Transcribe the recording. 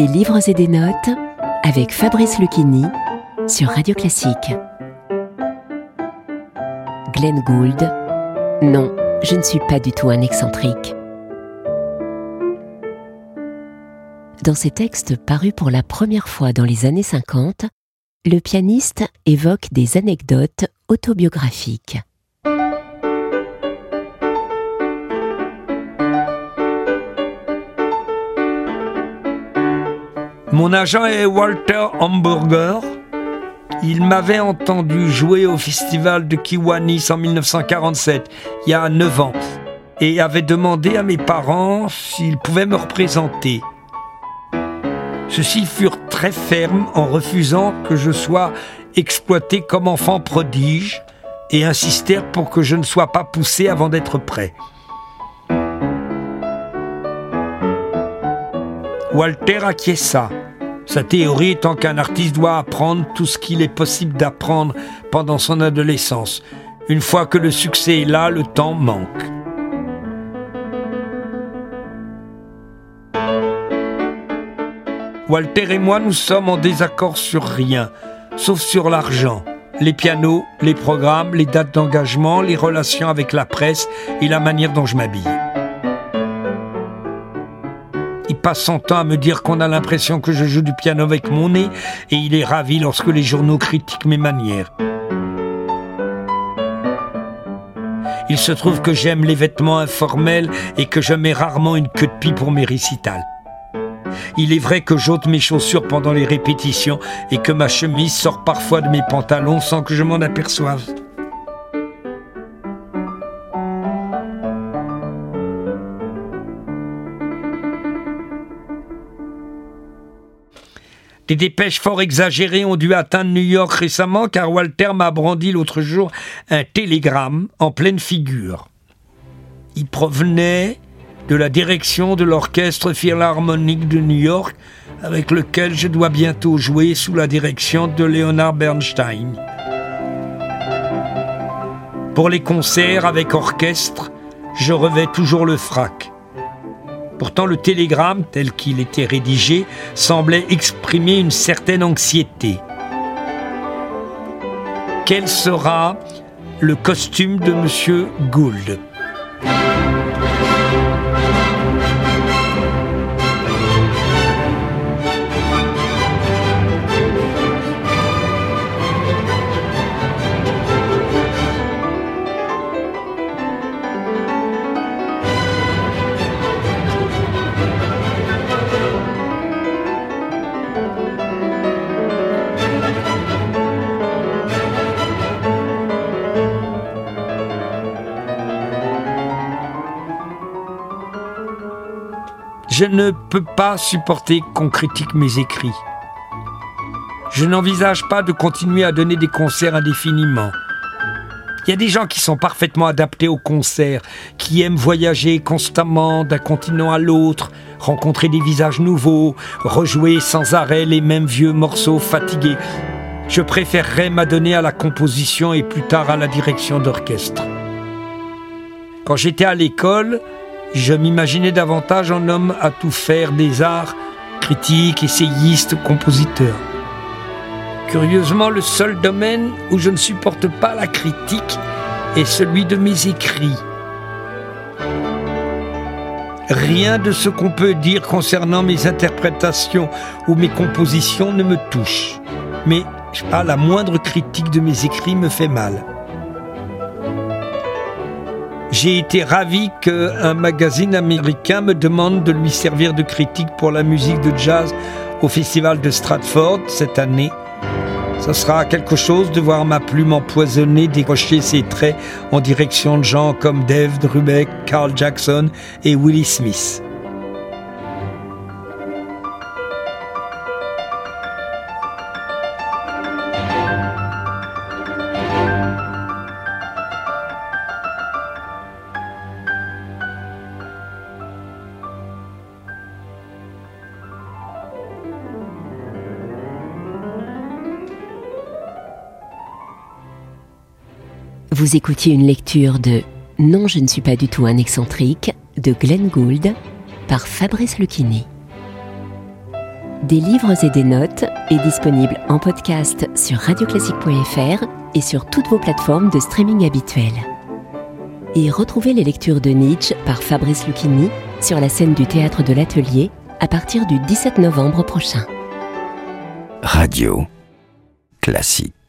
Des livres et des notes avec Fabrice Lucchini sur Radio Classique. Glenn Gould. Non, je ne suis pas du tout un excentrique. Dans ses textes parus pour la première fois dans les années 50, le pianiste évoque des anecdotes autobiographiques. Mon agent est Walter Hamburger. Il m'avait entendu jouer au festival de Kiwanis en 1947, il y a 9 ans, et avait demandé à mes parents s'ils pouvaient me représenter. Ceux-ci furent très fermes en refusant que je sois exploité comme enfant prodige et insistèrent pour que je ne sois pas poussé avant d'être prêt. Walter acquiesça. Sa théorie étant qu'un artiste doit apprendre tout ce qu'il est possible d'apprendre pendant son adolescence. Une fois que le succès est là, le temps manque. Walter et moi, nous sommes en désaccord sur rien, sauf sur l'argent, les pianos, les programmes, les dates d'engagement, les relations avec la presse et la manière dont je m'habille. Passe son temps à me dire qu'on a l'impression que je joue du piano avec mon nez et il est ravi lorsque les journaux critiquent mes manières. Il se trouve que j'aime les vêtements informels et que je mets rarement une queue de pie pour mes récitals. Il est vrai que j'ôte mes chaussures pendant les répétitions et que ma chemise sort parfois de mes pantalons sans que je m'en aperçoive. Des dépêches fort exagérées ont dû atteindre New York récemment car Walter m'a brandi l'autre jour un télégramme en pleine figure. Il provenait de la direction de l'orchestre philharmonique de New York avec lequel je dois bientôt jouer sous la direction de Leonard Bernstein. Pour les concerts avec orchestre, je revais toujours le frac. Pourtant, le télégramme, tel qu'il était rédigé, semblait exprimer une certaine anxiété. Quel sera le costume de M. Gould? Je ne peux pas supporter qu'on critique mes écrits. Je n'envisage pas de continuer à donner des concerts indéfiniment. Il y a des gens qui sont parfaitement adaptés aux concerts, qui aiment voyager constamment d'un continent à l'autre, rencontrer des visages nouveaux, rejouer sans arrêt les mêmes vieux morceaux fatigués. Je préférerais m'adonner à la composition et plus tard à la direction d'orchestre. Quand j'étais à l'école, je m'imaginais davantage un homme à tout faire des arts, critique, essayiste, compositeur. Curieusement, le seul domaine où je ne supporte pas la critique est celui de mes écrits. Rien de ce qu'on peut dire concernant mes interprétations ou mes compositions ne me touche. Mais pas la moindre critique de mes écrits me fait mal. J'ai été ravi qu'un magazine américain me demande de lui servir de critique pour la musique de jazz au festival de Stratford cette année. Ce sera quelque chose de voir ma plume empoisonnée décrocher ses traits en direction de gens comme Dave Brubeck, Carl Jackson et Willie Smith. Vous écoutiez une lecture de Non, je ne suis pas du tout un excentrique de Glenn Gould par Fabrice Lucchini. Des livres et des notes est disponible en podcast sur radioclassique.fr et sur toutes vos plateformes de streaming habituelles. Et retrouvez les lectures de Nietzsche par Fabrice Lucchini sur la scène du théâtre de l'Atelier à partir du 17 novembre prochain. Radio classique.